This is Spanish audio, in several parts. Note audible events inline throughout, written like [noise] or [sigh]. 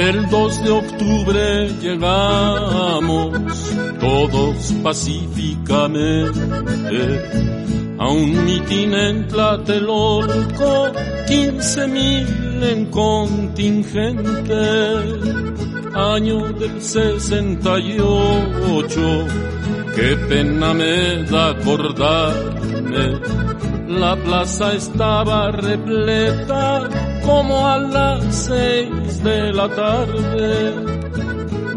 El 2 de octubre llegamos todos pacíficamente a un mitin en Tlatelolco, 15 mil en contingente, año del 68, qué pena me da acordarme, la plaza estaba repleta como a las seis de la tarde.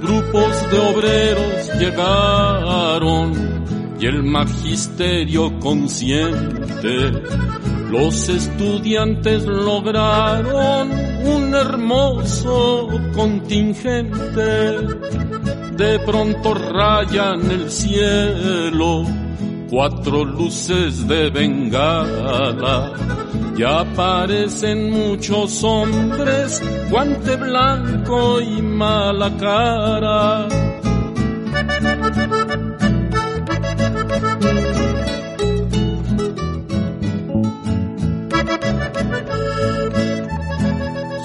Grupos de obreros llegaron y el magisterio consciente. Los estudiantes lograron un hermoso contingente. De pronto rayan el cielo cuatro luces de bengala ya aparecen muchos hombres, guante blanco y mala cara.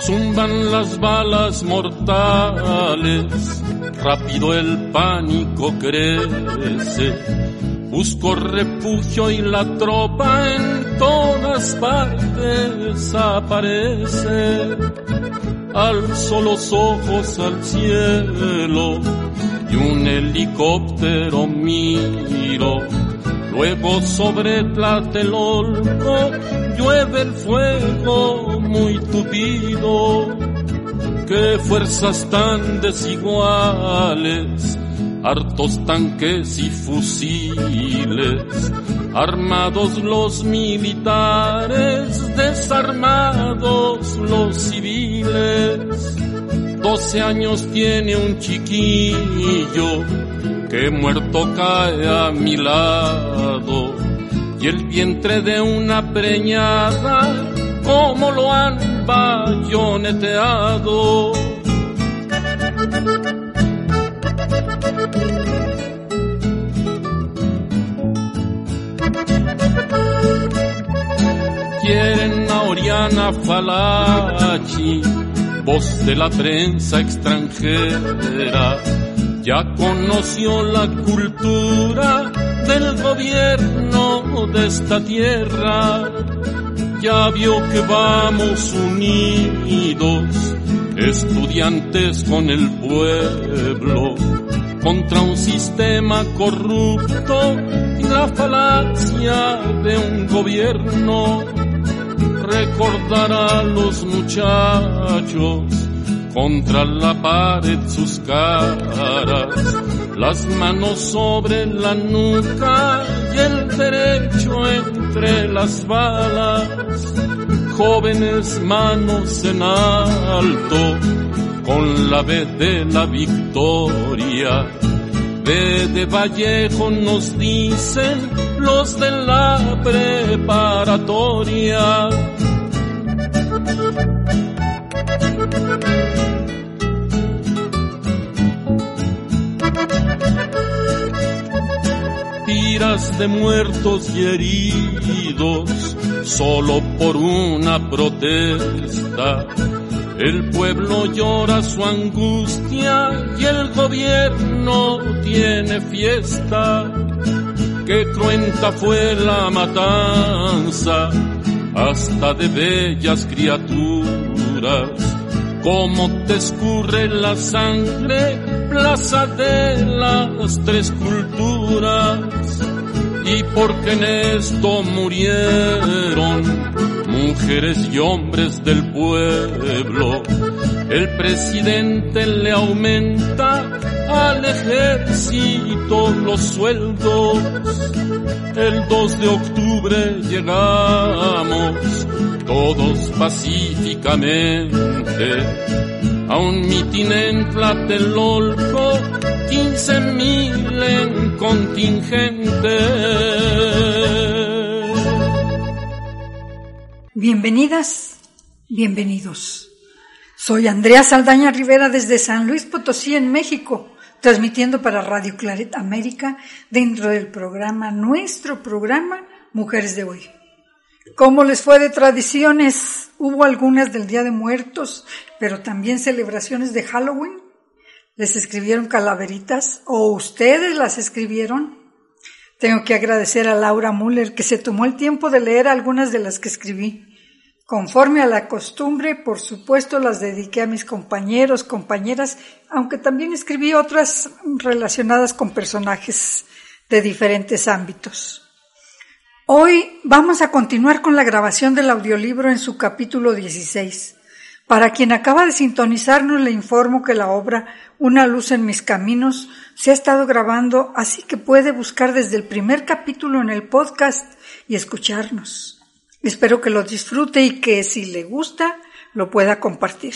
Zumban las balas mortales, rápido el pánico crece Busco refugio y la tropa en todas partes aparece. Alzo los ojos al cielo y un helicóptero miro. Luego sobre Tlatelolco llueve el fuego muy tupido. Qué fuerzas tan desiguales hartos tanques y fusiles, armados los militares, desarmados los civiles. Doce años tiene un chiquillo que muerto cae a mi lado y el vientre de una preñada como lo han bayoneteado quieren a Oriana Falachi, voz de la prensa extranjera. Ya conoció la cultura del gobierno de esta tierra. Ya vio que vamos unidos, estudiantes con el pueblo, contra un sistema corrupto y la falacia de un gobierno recordar a los muchachos contra la pared sus caras, las manos sobre la nuca y el derecho entre las balas, jóvenes manos en alto con la B de la victoria. B de Vallejo nos dicen los de la preparatoria. Tiras de muertos y heridos solo por una protesta. El pueblo llora su angustia y el gobierno tiene fiesta. Qué cruenta fue la matanza hasta de bellas criaturas. Como te escurre la sangre, plaza de las tres culturas. Y porque en esto murieron mujeres y hombres del pueblo, el presidente le aumenta al ejército los sueldos. El 2 de octubre llegamos todos pacíficamente a un mitin en Tlatelolco, 15 mil en contingente. Bienvenidas, bienvenidos. Soy Andrea Saldaña Rivera desde San Luis Potosí, en México, transmitiendo para Radio Claret América dentro del programa, nuestro programa Mujeres de Hoy. ¿Cómo les fue de tradiciones? Hubo algunas del Día de Muertos, pero también celebraciones de Halloween. ¿Les escribieron calaveritas o ustedes las escribieron? Tengo que agradecer a Laura Müller que se tomó el tiempo de leer algunas de las que escribí. Conforme a la costumbre, por supuesto, las dediqué a mis compañeros, compañeras, aunque también escribí otras relacionadas con personajes de diferentes ámbitos. Hoy vamos a continuar con la grabación del audiolibro en su capítulo 16. Para quien acaba de sintonizarnos, le informo que la obra Una luz en mis caminos se ha estado grabando, así que puede buscar desde el primer capítulo en el podcast y escucharnos. Espero que lo disfrute y que si le gusta lo pueda compartir.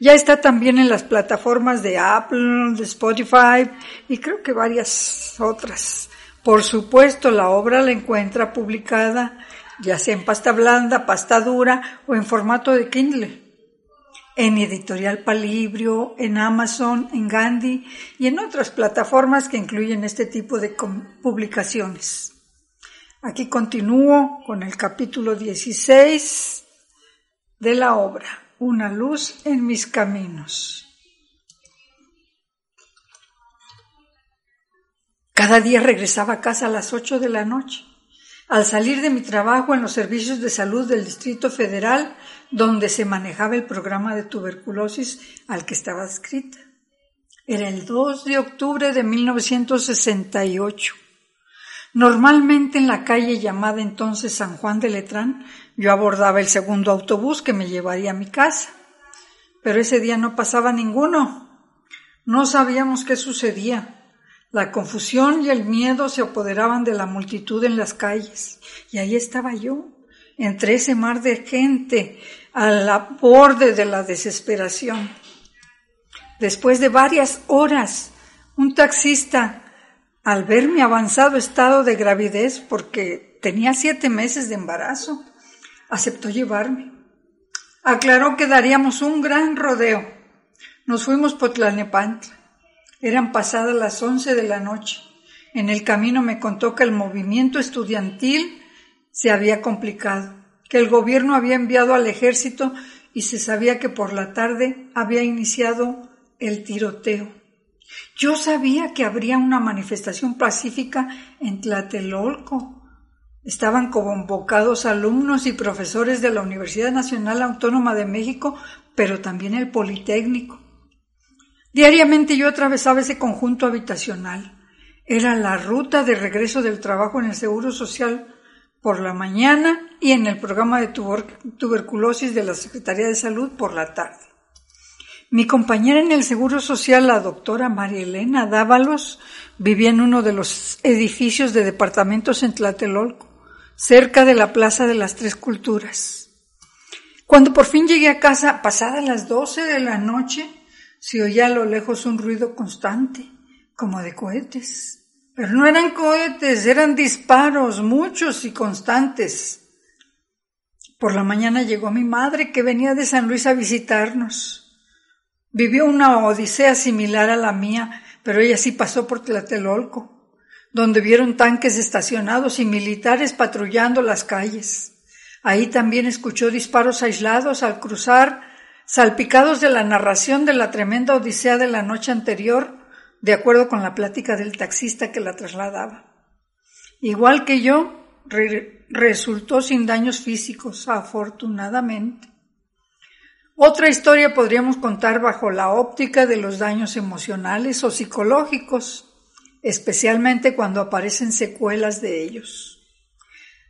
Ya está también en las plataformas de Apple, de Spotify y creo que varias otras. Por supuesto, la obra la encuentra publicada ya sea en pasta blanda, pasta dura o en formato de Kindle. En Editorial Palibrio, en Amazon, en Gandhi y en otras plataformas que incluyen este tipo de publicaciones. Aquí continúo con el capítulo 16 de la obra, Una luz en mis caminos. Cada día regresaba a casa a las 8 de la noche. Al salir de mi trabajo en los servicios de salud del Distrito Federal, donde se manejaba el programa de tuberculosis al que estaba adscrita. Era el 2 de octubre de 1968. Normalmente en la calle llamada entonces San Juan de Letrán, yo abordaba el segundo autobús que me llevaría a mi casa. Pero ese día no pasaba ninguno. No sabíamos qué sucedía. La confusión y el miedo se apoderaban de la multitud en las calles. Y ahí estaba yo, entre ese mar de gente, al borde de la desesperación. Después de varias horas, un taxista al ver mi avanzado estado de gravidez, porque tenía siete meses de embarazo, aceptó llevarme. Aclaró que daríamos un gran rodeo. Nos fuimos por Tlanepantla. Eran pasadas las once de la noche. En el camino me contó que el movimiento estudiantil se había complicado, que el gobierno había enviado al ejército y se sabía que por la tarde había iniciado el tiroteo. Yo sabía que habría una manifestación pacífica en Tlatelolco. Estaban convocados alumnos y profesores de la Universidad Nacional Autónoma de México, pero también el Politécnico. Diariamente yo atravesaba ese conjunto habitacional. Era la ruta de regreso del trabajo en el Seguro Social por la mañana y en el programa de tuberculosis de la Secretaría de Salud por la tarde. Mi compañera en el Seguro Social, la doctora María Elena Dávalos, vivía en uno de los edificios de departamentos en Tlatelolco, cerca de la Plaza de las Tres Culturas. Cuando por fin llegué a casa, pasadas las doce de la noche, se oía a lo lejos un ruido constante, como de cohetes. Pero no eran cohetes, eran disparos, muchos y constantes. Por la mañana llegó mi madre, que venía de San Luis a visitarnos. Vivió una odisea similar a la mía, pero ella sí pasó por Tlatelolco, donde vieron tanques estacionados y militares patrullando las calles. Ahí también escuchó disparos aislados al cruzar, salpicados de la narración de la tremenda odisea de la noche anterior, de acuerdo con la plática del taxista que la trasladaba. Igual que yo, resultó sin daños físicos, afortunadamente. Otra historia podríamos contar bajo la óptica de los daños emocionales o psicológicos, especialmente cuando aparecen secuelas de ellos.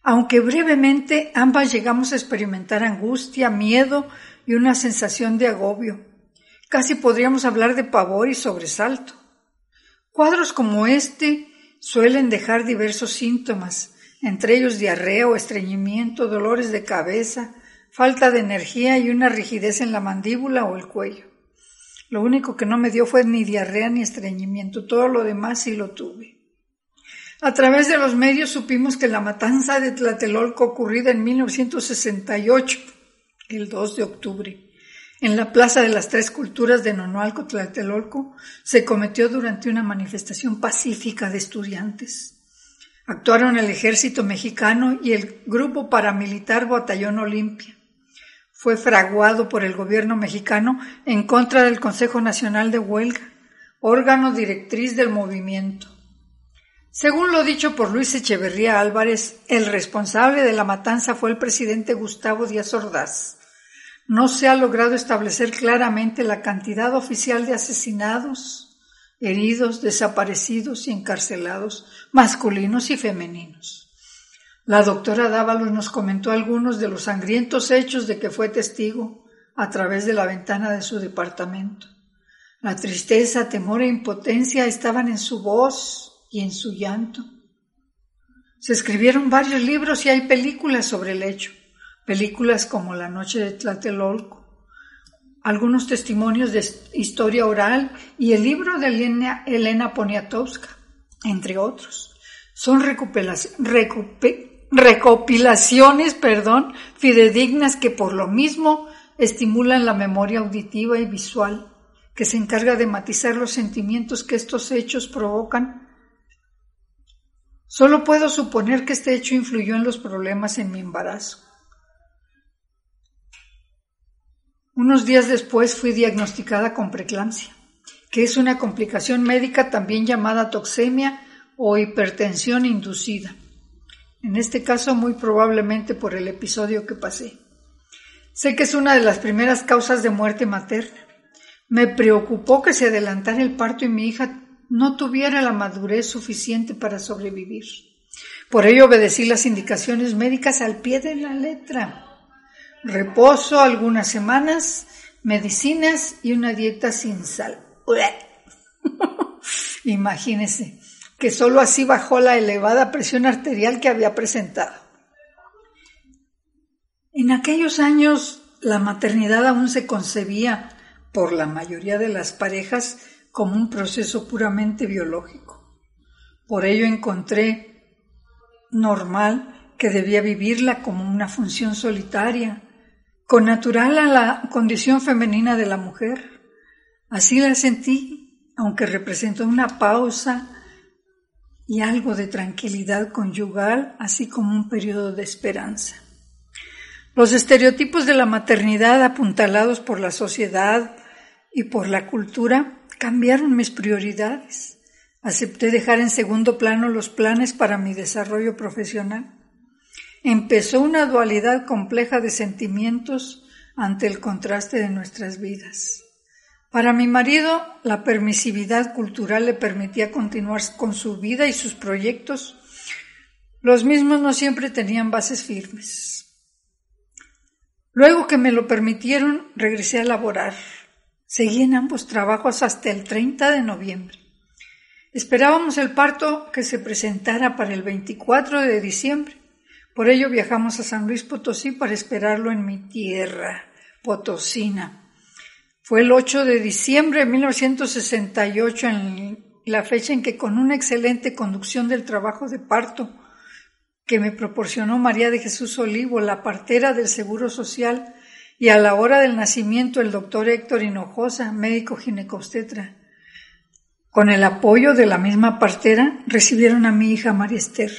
Aunque brevemente ambas llegamos a experimentar angustia, miedo y una sensación de agobio. Casi podríamos hablar de pavor y sobresalto. Cuadros como este suelen dejar diversos síntomas, entre ellos diarrea o estreñimiento, dolores de cabeza, falta de energía y una rigidez en la mandíbula o el cuello. Lo único que no me dio fue ni diarrea ni estreñimiento, todo lo demás sí lo tuve. A través de los medios supimos que la matanza de Tlatelolco ocurrida en 1968, el 2 de octubre, en la Plaza de las Tres Culturas de Nonualco, Tlatelolco, se cometió durante una manifestación pacífica de estudiantes. Actuaron el ejército mexicano y el grupo paramilitar Batallón Olimpia fue fraguado por el gobierno mexicano en contra del Consejo Nacional de Huelga, órgano directriz del movimiento. Según lo dicho por Luis Echeverría Álvarez, el responsable de la matanza fue el presidente Gustavo Díaz Ordaz. No se ha logrado establecer claramente la cantidad oficial de asesinados, heridos, desaparecidos y encarcelados, masculinos y femeninos. La doctora Dávalos nos comentó algunos de los sangrientos hechos de que fue testigo a través de la ventana de su departamento. La tristeza, temor e impotencia estaban en su voz y en su llanto. Se escribieron varios libros y hay películas sobre el hecho, películas como La noche de Tlatelolco, algunos testimonios de historia oral y el libro de Elena, Poniatowska, entre otros. Son recuperaciones recopilaciones, perdón, fidedignas que por lo mismo estimulan la memoria auditiva y visual, que se encarga de matizar los sentimientos que estos hechos provocan. Solo puedo suponer que este hecho influyó en los problemas en mi embarazo. Unos días después fui diagnosticada con preeclampsia, que es una complicación médica también llamada toxemia o hipertensión inducida en este caso muy probablemente por el episodio que pasé. Sé que es una de las primeras causas de muerte materna. Me preocupó que se adelantara el parto y mi hija no tuviera la madurez suficiente para sobrevivir. Por ello obedecí las indicaciones médicas al pie de la letra. Reposo algunas semanas, medicinas y una dieta sin sal. [laughs] Imagínese que sólo así bajó la elevada presión arterial que había presentado. En aquellos años la maternidad aún se concebía por la mayoría de las parejas como un proceso puramente biológico. Por ello encontré normal que debía vivirla como una función solitaria, con natural a la condición femenina de la mujer. Así la sentí, aunque representó una pausa y algo de tranquilidad conyugal, así como un periodo de esperanza. Los estereotipos de la maternidad apuntalados por la sociedad y por la cultura cambiaron mis prioridades. Acepté dejar en segundo plano los planes para mi desarrollo profesional. Empezó una dualidad compleja de sentimientos ante el contraste de nuestras vidas. Para mi marido, la permisividad cultural le permitía continuar con su vida y sus proyectos. Los mismos no siempre tenían bases firmes. Luego que me lo permitieron, regresé a laborar. Seguí en ambos trabajos hasta el 30 de noviembre. Esperábamos el parto que se presentara para el 24 de diciembre. Por ello viajamos a San Luis Potosí para esperarlo en mi tierra, Potosina. Fue el 8 de diciembre de 1968, en la fecha en que con una excelente conducción del trabajo de parto que me proporcionó María de Jesús Olivo, la partera del Seguro Social, y a la hora del nacimiento el doctor Héctor Hinojosa, médico ginecobstetra. Con el apoyo de la misma partera recibieron a mi hija María Esther,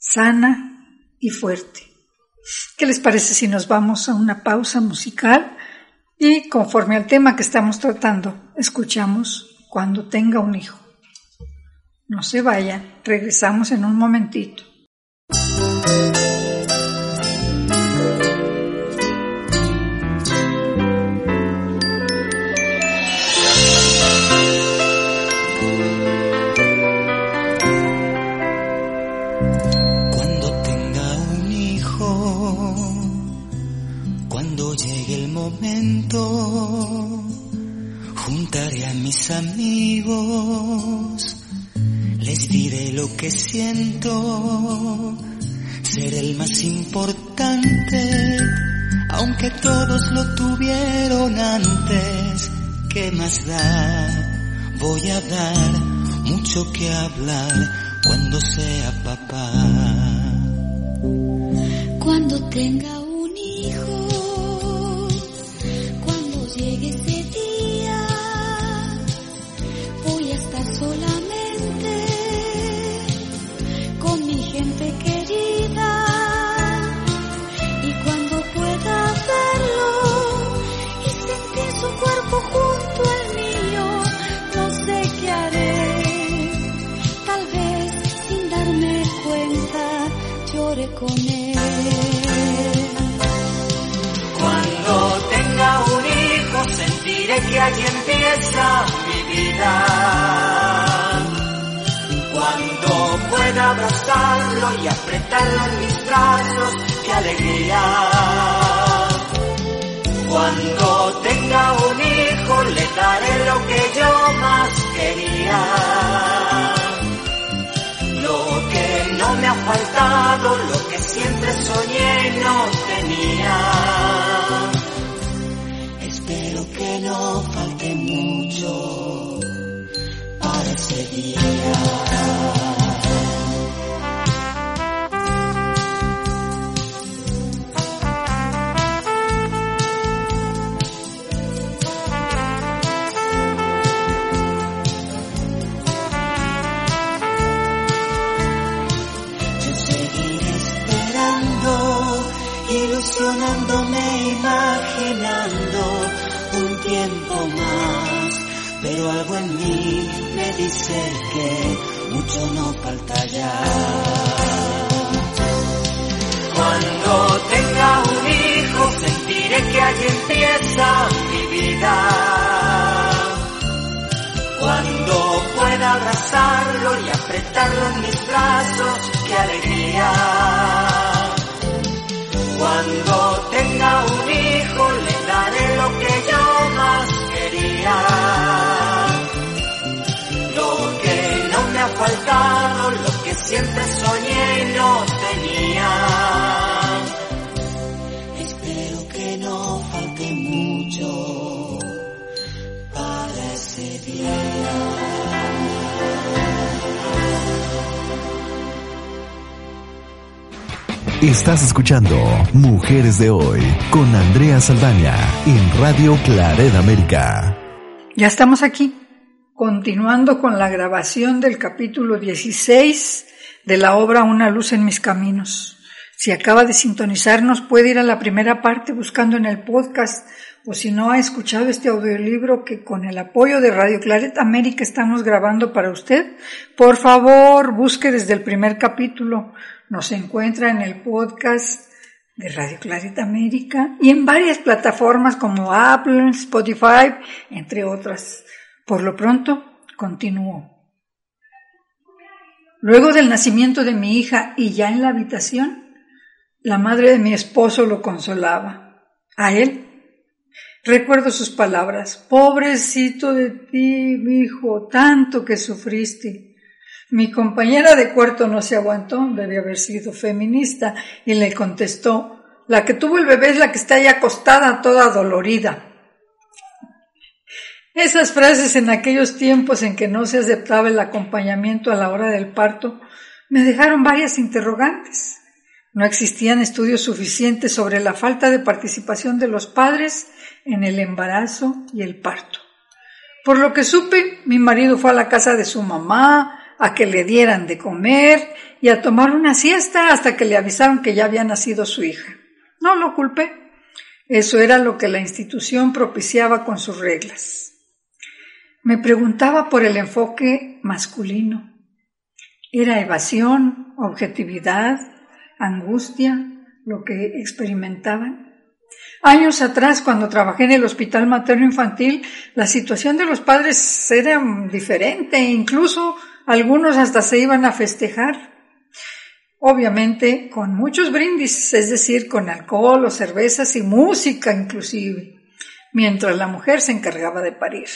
sana y fuerte. ¿Qué les parece si nos vamos a una pausa musical? Y conforme al tema que estamos tratando, escuchamos cuando tenga un hijo. No se vaya, regresamos en un momentito. Juntaré a mis amigos, les diré lo que siento, ser el más importante, aunque todos lo tuvieron antes, ¿qué más da? Voy a dar mucho que hablar cuando sea papá. Cuando tenga un hijo, empieza mi vida. Cuando pueda abrazarlo y apretarlo en mis brazos, qué alegría. Cuando tenga un hijo le daré lo que yo más quería. Para ese dice que mucho no falta ya. Cuando tenga un hijo sentiré que allí empieza mi vida. Cuando pueda abrazarlo y apretarlo en mis brazos, lo que siempre soñé no tenía. Espero que no falte mucho para ese día. Estás escuchando Mujeres de Hoy con Andrea Saldaña en Radio Claret América. Ya estamos aquí, continuando con la grabación del capítulo 16 de la obra Una luz en mis caminos. Si acaba de sintonizarnos, puede ir a la primera parte buscando en el podcast o si no ha escuchado este audiolibro que con el apoyo de Radio Claret América estamos grabando para usted, por favor busque desde el primer capítulo. Nos encuentra en el podcast de Radio Claret América y en varias plataformas como Apple, Spotify, entre otras. Por lo pronto, continúo. Luego del nacimiento de mi hija y ya en la habitación, la madre de mi esposo lo consolaba. A él Recuerdo sus palabras. Pobrecito de ti, hijo, tanto que sufriste. Mi compañera de cuarto no se aguantó, debe haber sido feminista, y le contestó, la que tuvo el bebé es la que está ahí acostada toda dolorida. Esas frases en aquellos tiempos en que no se aceptaba el acompañamiento a la hora del parto me dejaron varias interrogantes. No existían estudios suficientes sobre la falta de participación de los padres en el embarazo y el parto. Por lo que supe, mi marido fue a la casa de su mamá a que le dieran de comer y a tomar una siesta hasta que le avisaron que ya había nacido su hija. No lo culpé. Eso era lo que la institución propiciaba con sus reglas. Me preguntaba por el enfoque masculino. ¿Era evasión, objetividad, angustia lo que experimentaban? Años atrás, cuando trabajé en el hospital materno infantil, la situación de los padres era diferente, incluso algunos hasta se iban a festejar. obviamente con muchos brindis, es decir, con alcohol o cervezas y música inclusive, mientras la mujer se encargaba de parir.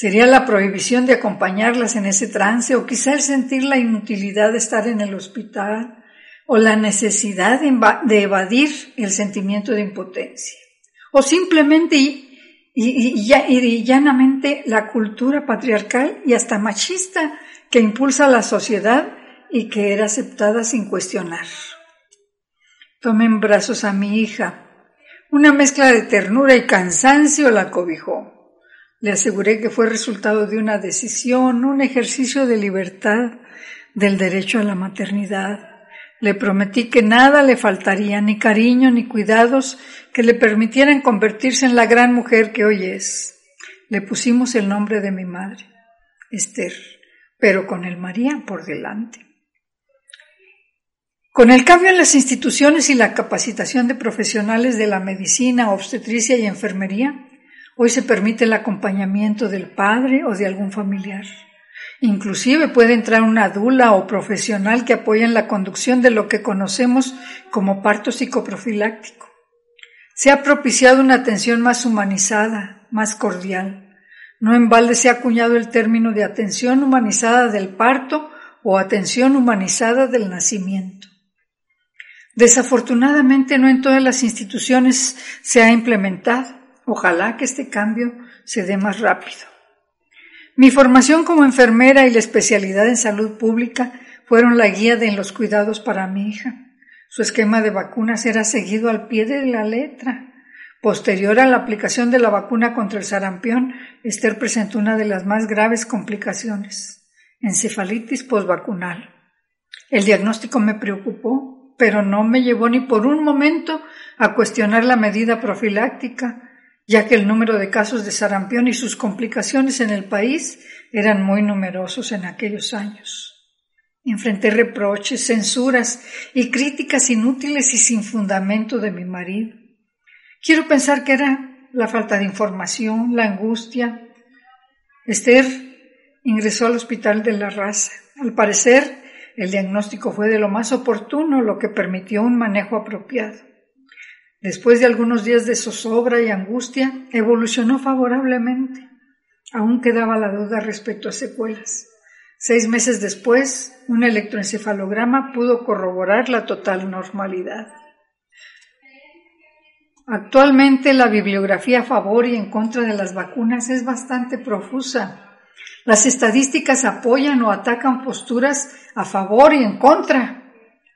Sería la prohibición de acompañarlas en ese trance o quizá el sentir la inutilidad de estar en el hospital o la necesidad de evadir el sentimiento de impotencia o simplemente y, y, llanamente la cultura patriarcal y hasta machista que impulsa a la sociedad y que era aceptada sin cuestionar. Tomé en brazos a mi hija. Una mezcla de ternura y cansancio la cobijó. Le aseguré que fue resultado de una decisión, un ejercicio de libertad, del derecho a la maternidad. Le prometí que nada le faltaría, ni cariño ni cuidados que le permitieran convertirse en la gran mujer que hoy es. Le pusimos el nombre de mi madre, Esther, pero con el María por delante. Con el cambio en las instituciones y la capacitación de profesionales de la medicina, obstetricia y enfermería, hoy se permite el acompañamiento del padre o de algún familiar. Inclusive puede entrar una dula o profesional que apoya en la conducción de lo que conocemos como parto psicoprofiláctico. Se ha propiciado una atención más humanizada, más cordial. No en balde se ha acuñado el término de atención humanizada del parto o atención humanizada del nacimiento. Desafortunadamente no en todas las instituciones se ha implementado. Ojalá que este cambio se dé más rápido. Mi formación como enfermera y la especialidad en salud pública fueron la guía de los cuidados para mi hija. Su esquema de vacunas era seguido al pie de la letra. Posterior a la aplicación de la vacuna contra el sarampión, Esther presentó una de las más graves complicaciones, encefalitis postvacunal. El diagnóstico me preocupó, pero no me llevó ni por un momento a cuestionar la medida profiláctica ya que el número de casos de sarampión y sus complicaciones en el país eran muy numerosos en aquellos años. Enfrenté reproches, censuras y críticas inútiles y sin fundamento de mi marido. Quiero pensar que era la falta de información, la angustia. Esther ingresó al hospital de la raza. Al parecer, el diagnóstico fue de lo más oportuno, lo que permitió un manejo apropiado. Después de algunos días de zozobra y angustia, evolucionó favorablemente. Aún quedaba la duda respecto a secuelas. Seis meses después, un electroencefalograma pudo corroborar la total normalidad. Actualmente la bibliografía a favor y en contra de las vacunas es bastante profusa. Las estadísticas apoyan o atacan posturas a favor y en contra.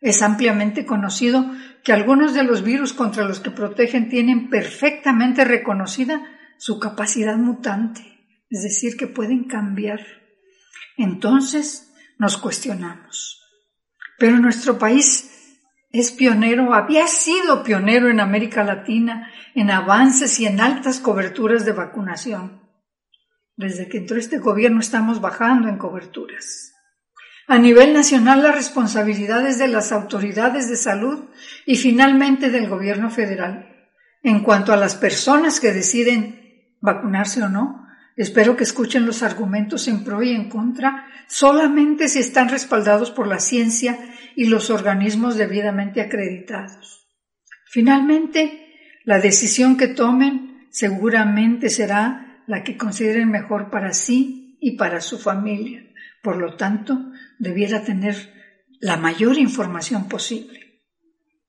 Es ampliamente conocido que algunos de los virus contra los que protegen tienen perfectamente reconocida su capacidad mutante, es decir, que pueden cambiar. Entonces nos cuestionamos. Pero nuestro país es pionero, había sido pionero en América Latina en avances y en altas coberturas de vacunación. Desde que entró este gobierno estamos bajando en coberturas. A nivel nacional, las responsabilidades de las autoridades de salud y finalmente del gobierno federal. En cuanto a las personas que deciden vacunarse o no, espero que escuchen los argumentos en pro y en contra solamente si están respaldados por la ciencia y los organismos debidamente acreditados. Finalmente, la decisión que tomen seguramente será la que consideren mejor para sí y para su familia. Por lo tanto, debiera tener la mayor información posible.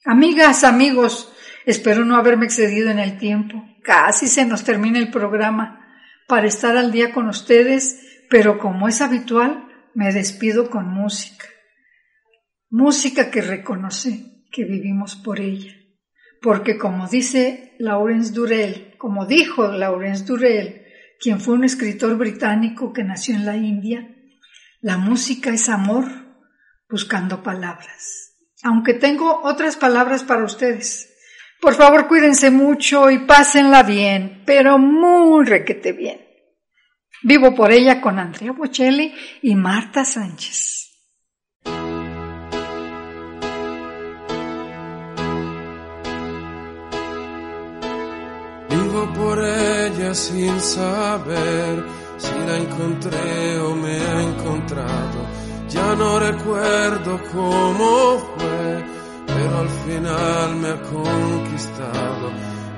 Amigas, amigos, espero no haberme excedido en el tiempo. Casi se nos termina el programa para estar al día con ustedes, pero como es habitual, me despido con música. Música que reconoce que vivimos por ella. Porque como dice Laurence Durrell, como dijo Laurence Durrell, quien fue un escritor británico que nació en la India, la música es amor buscando palabras. Aunque tengo otras palabras para ustedes. Por favor, cuídense mucho y pásenla bien, pero muy requete bien. Vivo por ella con Andrea Bocelli y Marta Sánchez. Vivo por ella sin saber si la encontré o me ha encontrado Ya no recuerdo cómo fue, pero al final me ha conquistado.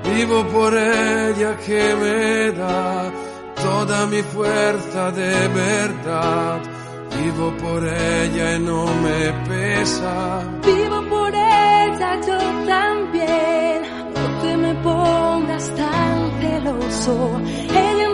Vivo por ella que me da toda mi fuerza de verdad. Vivo por ella y no me pesa. Vivo por ella yo también. Te me pongas tan celoso.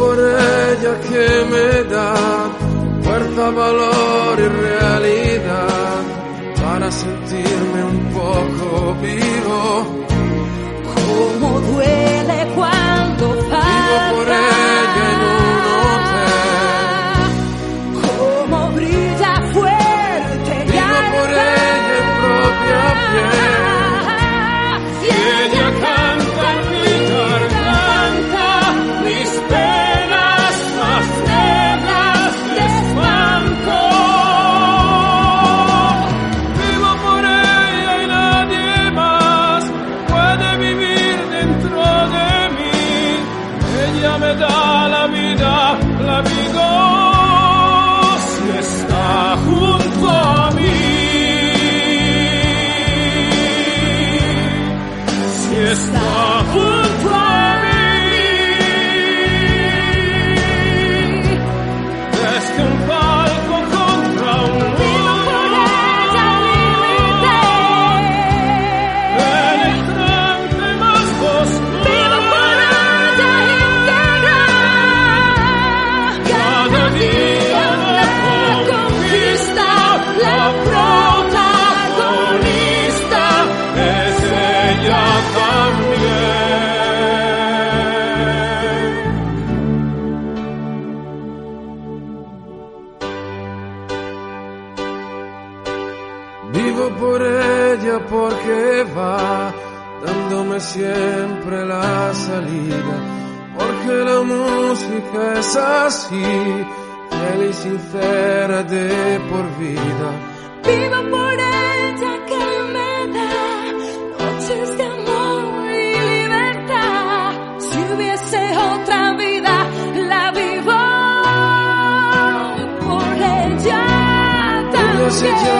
por ella que me da fuerza, valor y realidad para sentirme un poco vivo. También. Ella se